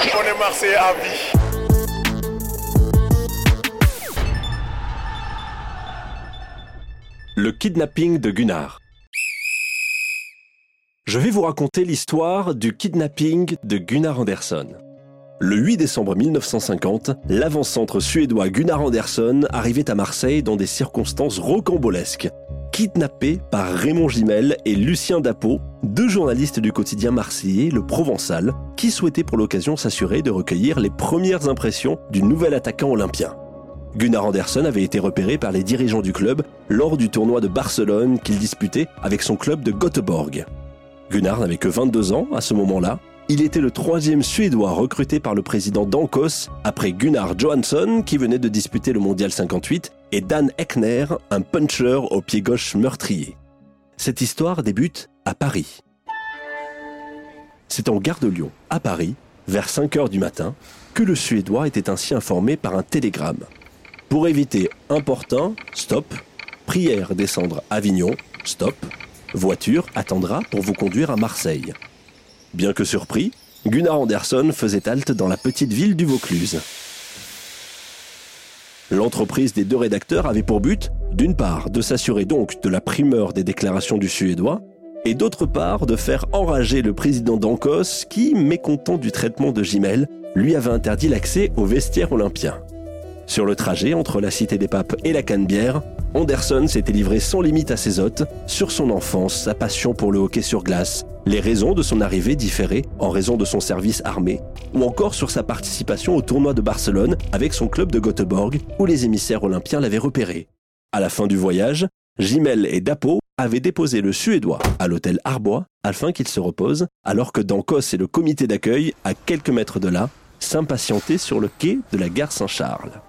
On est à vie. Le kidnapping de Gunnar. Je vais vous raconter l'histoire du kidnapping de Gunnar Andersson. Le 8 décembre 1950, l'avant-centre suédois Gunnar Andersson arrivait à Marseille dans des circonstances rocambolesques. Kidnappé par Raymond Gimel et Lucien Dapo, deux journalistes du quotidien marseillais Le Provençal, qui souhaitaient pour l'occasion s'assurer de recueillir les premières impressions du nouvel attaquant olympien. Gunnar Andersson avait été repéré par les dirigeants du club lors du tournoi de Barcelone qu'il disputait avec son club de Göteborg. Gunnar n'avait que 22 ans à ce moment-là. Il était le troisième Suédois recruté par le président Dankos après Gunnar Johansson qui venait de disputer le Mondial 58 et Dan Eckner, un puncher au pied gauche meurtrier. Cette histoire débute à Paris. C'est en gare de Lyon, à Paris, vers 5 heures du matin, que le Suédois était ainsi informé par un télégramme. Pour éviter importun, stop. Prière descendre Avignon, stop. Voiture attendra pour vous conduire à Marseille. Bien que surpris, Gunnar Andersson faisait halte dans la petite ville du Vaucluse. L'entreprise des deux rédacteurs avait pour but, d'une part, de s'assurer donc de la primeur des déclarations du Suédois, et d'autre part, de faire enrager le président d'Ancos qui, mécontent du traitement de Gimel, lui avait interdit l'accès au vestiaire olympien. Sur le trajet entre la Cité des Papes et la Canebière, Anderson s'était livré sans limite à ses hôtes sur son enfance, sa passion pour le hockey sur glace, les raisons de son arrivée différées en raison de son service armé, ou encore sur sa participation au tournoi de Barcelone avec son club de Göteborg où les émissaires olympiens l'avaient repéré. À la fin du voyage, Gimel et Dapo avaient déposé le Suédois à l'hôtel Arbois afin qu'il se repose, alors que Dankos et le comité d'accueil, à quelques mètres de là, s'impatientaient sur le quai de la gare Saint-Charles.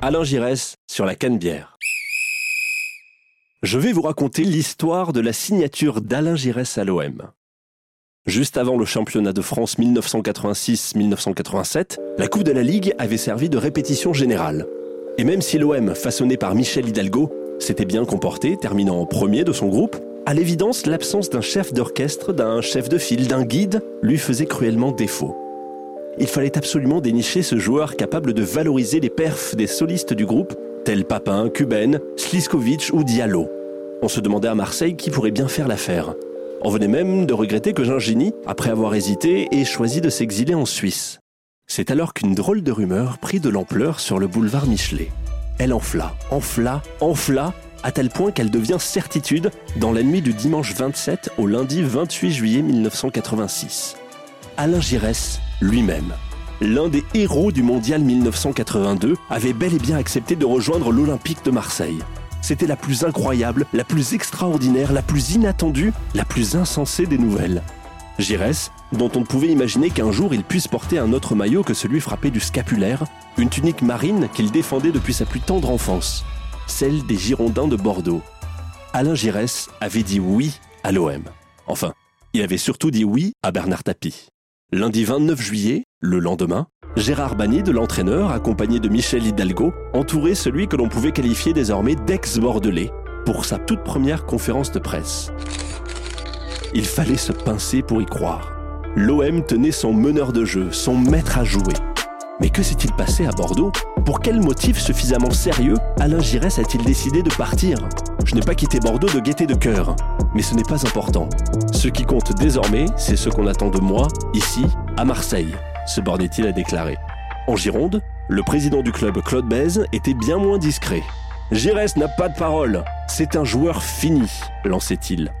Alain Giresse sur la Canebière. Je vais vous raconter l'histoire de la signature d'Alain Giresse à l'OM. Juste avant le championnat de France 1986-1987, la Coupe de la Ligue avait servi de répétition générale. Et même si l'OM, façonné par Michel Hidalgo, s'était bien comporté, terminant en premier de son groupe, à l'évidence, l'absence d'un chef d'orchestre, d'un chef de file, d'un guide lui faisait cruellement défaut il fallait absolument dénicher ce joueur capable de valoriser les perfs des solistes du groupe, tels Papin, Kuben, Sliskovic ou Diallo. On se demandait à Marseille qui pourrait bien faire l'affaire. On venait même de regretter que Gingini, après avoir hésité, ait choisi de s'exiler en Suisse. C'est alors qu'une drôle de rumeur prit de l'ampleur sur le boulevard Michelet. Elle enfla, enfla, enfla, à tel point qu'elle devient certitude dans la nuit du dimanche 27 au lundi 28 juillet 1986. Alain Giresse lui-même. L'un des héros du mondial 1982 avait bel et bien accepté de rejoindre l'Olympique de Marseille. C'était la plus incroyable, la plus extraordinaire, la plus inattendue, la plus insensée des nouvelles. Giresse, dont on ne pouvait imaginer qu'un jour il puisse porter un autre maillot que celui frappé du scapulaire, une tunique marine qu'il défendait depuis sa plus tendre enfance, celle des Girondins de Bordeaux. Alain Giresse avait dit oui à l'OM. Enfin, il avait surtout dit oui à Bernard Tapie. Lundi 29 juillet, le lendemain, Gérard Bagné de l'entraîneur, accompagné de Michel Hidalgo, entourait celui que l'on pouvait qualifier désormais d'ex-bordelais pour sa toute première conférence de presse. Il fallait se pincer pour y croire. L'OM tenait son meneur de jeu, son maître à jouer. Mais que s'est-il passé à Bordeaux? Pour quel motif suffisamment sérieux? Alain Giresse a-t-il décidé de partir? Je n'ai pas quitté Bordeaux de gaieté de cœur, mais ce n'est pas important. Ce qui compte désormais, c'est ce qu'on attend de moi, ici, à Marseille, se bornait-il à déclarer. En Gironde, le président du club, Claude Bèze, était bien moins discret. Giresse n'a pas de parole, c'est un joueur fini, lançait-il.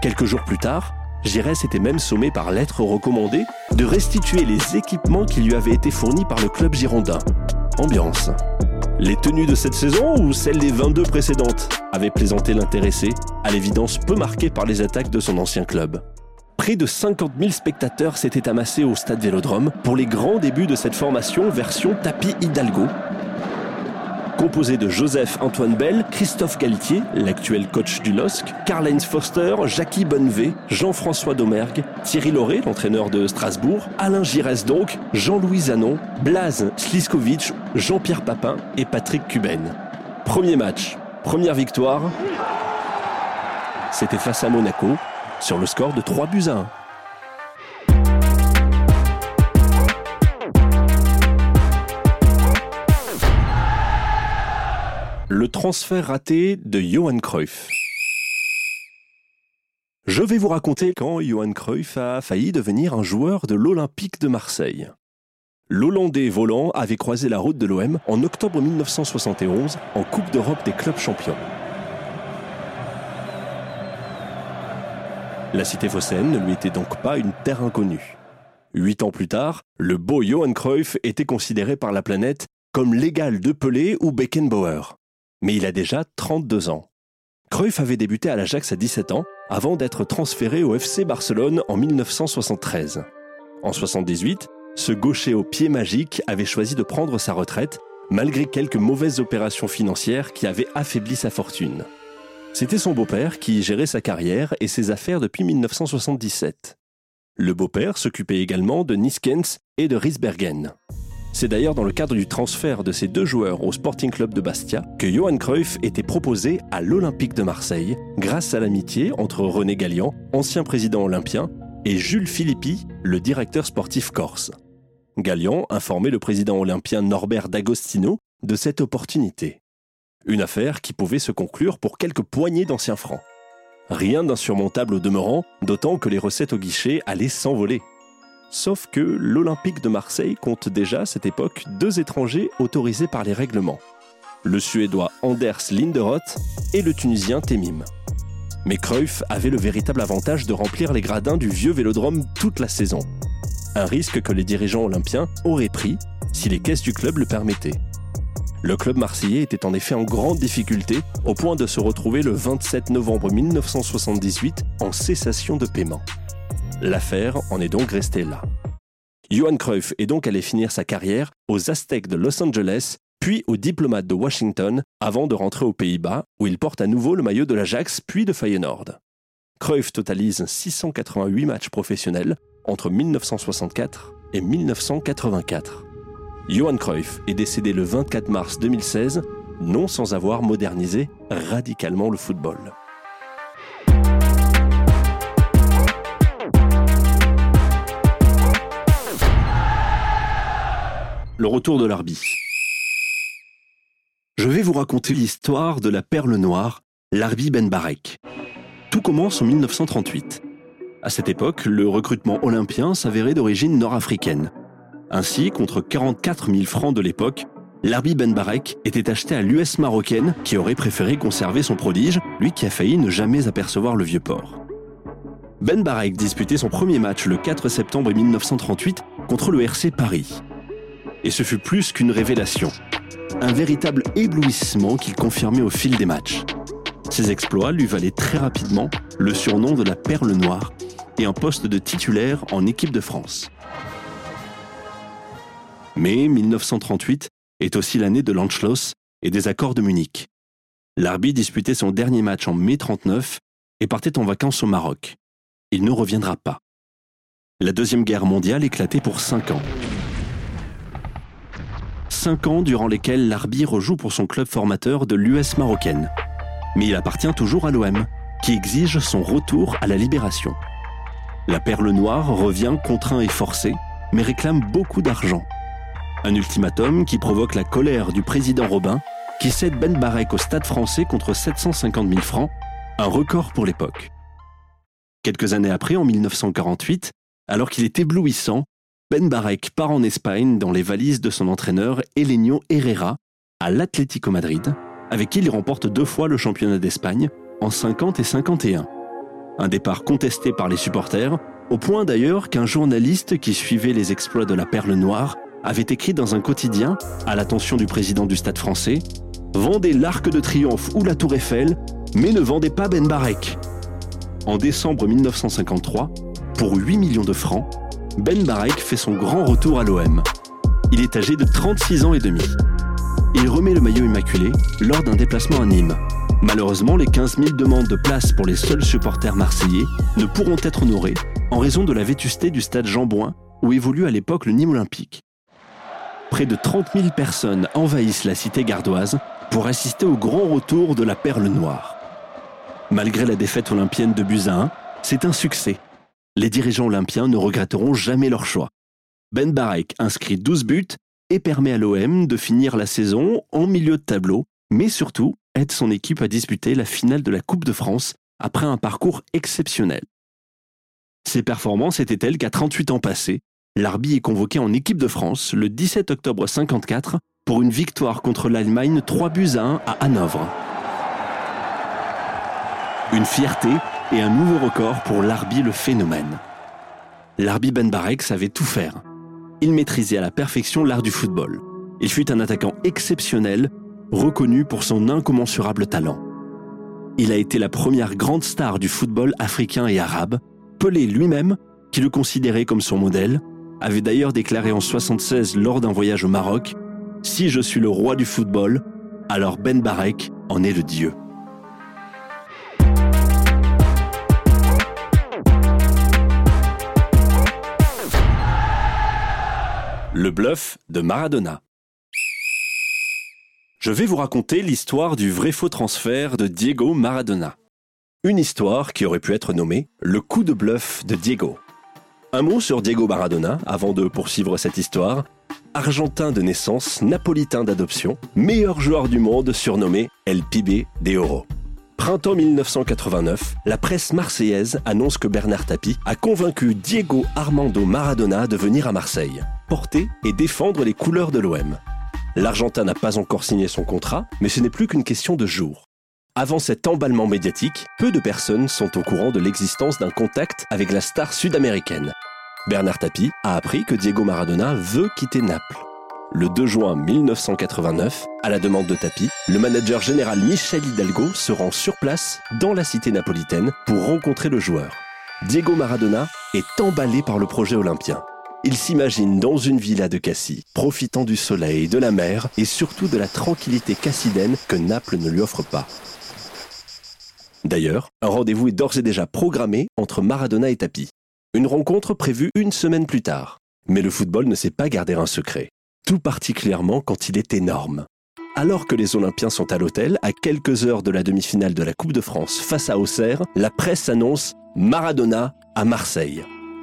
Quelques jours plus tard, Giresse était même sommé par lettre recommandée de restituer les équipements qui lui avaient été fournis par le club girondin. Ambiance. Les tenues de cette saison ou celles des 22 précédentes avait plaisanté l'intéressé, à l'évidence peu marqué par les attaques de son ancien club. Près de 50 000 spectateurs s'étaient amassés au stade Vélodrome pour les grands débuts de cette formation version tapis Hidalgo, composé de Joseph Antoine Bell, Christophe Galtier, l'actuel coach du LOSC, Karl-Heinz Foster, Jackie Bonnevé, Jean-François Domergue, Thierry Lauré, l'entraîneur de Strasbourg, Alain Giresse donc, Jean-Louis Zanon, Blaze Sliskovic, Jean-Pierre Papin et Patrick Cuben. Premier match. Première victoire, c'était face à Monaco, sur le score de 3 buts à 1. Le transfert raté de Johan Cruyff. Je vais vous raconter quand Johan Cruyff a failli devenir un joueur de l'Olympique de Marseille. L'Hollandais volant avait croisé la route de l'OM en octobre 1971 en Coupe d'Europe des clubs champions. La cité phocéenne ne lui était donc pas une terre inconnue. Huit ans plus tard, le beau Johan Cruyff était considéré par la planète comme l'égal de Pelé ou Beckenbauer. Mais il a déjà 32 ans. Cruyff avait débuté à l'Ajax à 17 ans avant d'être transféré au FC Barcelone en 1973. En 78, ce gaucher au pied magique avait choisi de prendre sa retraite malgré quelques mauvaises opérations financières qui avaient affaibli sa fortune. C'était son beau-père qui gérait sa carrière et ses affaires depuis 1977. Le beau-père s'occupait également de Niskens et de Riesbergen. C'est d'ailleurs dans le cadre du transfert de ces deux joueurs au Sporting Club de Bastia que Johan Cruyff était proposé à l'Olympique de Marseille grâce à l'amitié entre René Gallian, ancien président olympien, et Jules Philippi, le directeur sportif corse. Gallian informait le président olympien Norbert D'Agostino de cette opportunité. Une affaire qui pouvait se conclure pour quelques poignées d'anciens francs. Rien d'insurmontable au demeurant, d'autant que les recettes au guichet allaient s'envoler. Sauf que l'Olympique de Marseille compte déjà à cette époque deux étrangers autorisés par les règlements. Le Suédois Anders Linderoth et le Tunisien Temim. Mais Cruyff avait le véritable avantage de remplir les gradins du vieux vélodrome toute la saison. Un risque que les dirigeants olympiens auraient pris si les caisses du club le permettaient. Le club marseillais était en effet en grande difficulté au point de se retrouver le 27 novembre 1978 en cessation de paiement. L'affaire en est donc restée là. Johan Cruyff est donc allé finir sa carrière aux Aztecs de Los Angeles, puis aux diplomates de Washington, avant de rentrer aux Pays-Bas, où il porte à nouveau le maillot de l'Ajax, puis de Feyenoord. Cruyff totalise 688 matchs professionnels entre 1964 et 1984. Johan Cruyff est décédé le 24 mars 2016, non sans avoir modernisé radicalement le football. Le retour de l'Arbi. Je vais vous raconter l'histoire de la perle noire, l'Arbi Ben Barek. Tout commence en 1938. À cette époque, le recrutement olympien s'avérait d'origine nord-africaine. Ainsi, contre 44 000 francs de l'époque, l'Arbi Ben Barek était acheté à l'US marocaine qui aurait préféré conserver son prodige, lui qui a failli ne jamais apercevoir le vieux port. Ben Barek disputait son premier match le 4 septembre 1938 contre le RC Paris et ce fut plus qu'une révélation. Un véritable éblouissement qu'il confirmait au fil des matchs. Ses exploits lui valaient très rapidement le surnom de la Perle Noire et un poste de titulaire en équipe de France. Mais 1938 est aussi l'année de l'Anschluss et des accords de Munich. L'arbitre disputait son dernier match en mai 39 et partait en vacances au Maroc. Il ne reviendra pas. La Deuxième Guerre mondiale éclatait pour cinq ans. Cinq ans durant lesquels l'Arbi rejoue pour son club formateur de l'US marocaine. Mais il appartient toujours à l'OM, qui exige son retour à la libération. La Perle Noire revient contraint et forcé, mais réclame beaucoup d'argent. Un ultimatum qui provoque la colère du président Robin, qui cède Ben Barek au stade français contre 750 000 francs, un record pour l'époque. Quelques années après, en 1948, alors qu'il est éblouissant, ben Barek part en Espagne dans les valises de son entraîneur Elenio Herrera à l'Atlético Madrid, avec qui il remporte deux fois le championnat d'Espagne en 50 et 51. Un départ contesté par les supporters, au point d'ailleurs qu'un journaliste qui suivait les exploits de la Perle Noire avait écrit dans un quotidien, à l'attention du président du Stade français, Vendez l'Arc de Triomphe ou la Tour Eiffel, mais ne vendez pas Ben Barek. En décembre 1953, pour 8 millions de francs, ben Barek fait son grand retour à l'OM. Il est âgé de 36 ans et demi. Il remet le maillot immaculé lors d'un déplacement à Nîmes. Malheureusement, les 15 000 demandes de place pour les seuls supporters marseillais ne pourront être honorées en raison de la vétusté du stade Jean Bouin où évolue à l'époque le Nîmes Olympique. Près de 30 000 personnes envahissent la cité gardoise pour assister au grand retour de la perle noire. Malgré la défaite olympienne de 1, c'est un succès. Les dirigeants olympiens ne regretteront jamais leur choix. Ben Barek inscrit 12 buts et permet à l'OM de finir la saison en milieu de tableau, mais surtout aide son équipe à disputer la finale de la Coupe de France après un parcours exceptionnel. Ses performances étaient telles qu'à 38 ans passés, Larbi est convoqué en équipe de France le 17 octobre 54 pour une victoire contre l'Allemagne 3 buts à 1 à Hanovre. Une fierté et un nouveau record pour Larbi le phénomène. Larbi Ben Barek savait tout faire. Il maîtrisait à la perfection l'art du football. Il fut un attaquant exceptionnel, reconnu pour son incommensurable talent. Il a été la première grande star du football africain et arabe. Pelé lui-même, qui le considérait comme son modèle, avait d'ailleurs déclaré en 76 lors d'un voyage au Maroc Si je suis le roi du football, alors Ben Barek en est le dieu. Le bluff de Maradona. Je vais vous raconter l'histoire du vrai faux transfert de Diego Maradona. Une histoire qui aurait pu être nommée le coup de bluff de Diego. Un mot sur Diego Maradona avant de poursuivre cette histoire. Argentin de naissance, napolitain d'adoption, meilleur joueur du monde surnommé El Pibe de Oro. Printemps 1989, la presse marseillaise annonce que Bernard Tapie a convaincu Diego Armando Maradona de venir à Marseille porter et défendre les couleurs de l'OM. L'Argentin n'a pas encore signé son contrat, mais ce n'est plus qu'une question de jours. Avant cet emballement médiatique, peu de personnes sont au courant de l'existence d'un contact avec la star sud-américaine. Bernard Tapie a appris que Diego Maradona veut quitter Naples. Le 2 juin 1989, à la demande de Tapie, le manager général Michel Hidalgo se rend sur place dans la cité napolitaine pour rencontrer le joueur. Diego Maradona est emballé par le projet olympien. Il s'imagine dans une villa de Cassis, profitant du soleil, de la mer et surtout de la tranquillité cassidaine que Naples ne lui offre pas. D'ailleurs, un rendez-vous est d'ores et déjà programmé entre Maradona et Tapi. Une rencontre prévue une semaine plus tard. Mais le football ne sait pas garder un secret, tout particulièrement quand il est énorme. Alors que les Olympiens sont à l'hôtel, à quelques heures de la demi-finale de la Coupe de France face à Auxerre, la presse annonce Maradona à Marseille.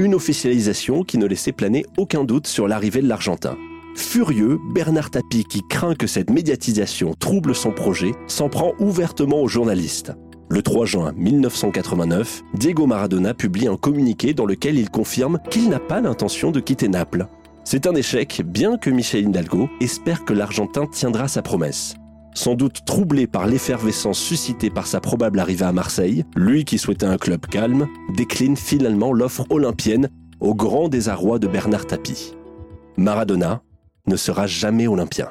Une officialisation qui ne laissait planer aucun doute sur l'arrivée de l'Argentin. Furieux, Bernard Tapie, qui craint que cette médiatisation trouble son projet, s'en prend ouvertement aux journalistes. Le 3 juin 1989, Diego Maradona publie un communiqué dans lequel il confirme qu'il n'a pas l'intention de quitter Naples. C'est un échec, bien que Michel Hidalgo espère que l'Argentin tiendra sa promesse. Sans doute troublé par l'effervescence suscitée par sa probable arrivée à Marseille, lui qui souhaitait un club calme, décline finalement l'offre olympienne au grand désarroi de Bernard Tapie. Maradona ne sera jamais olympien.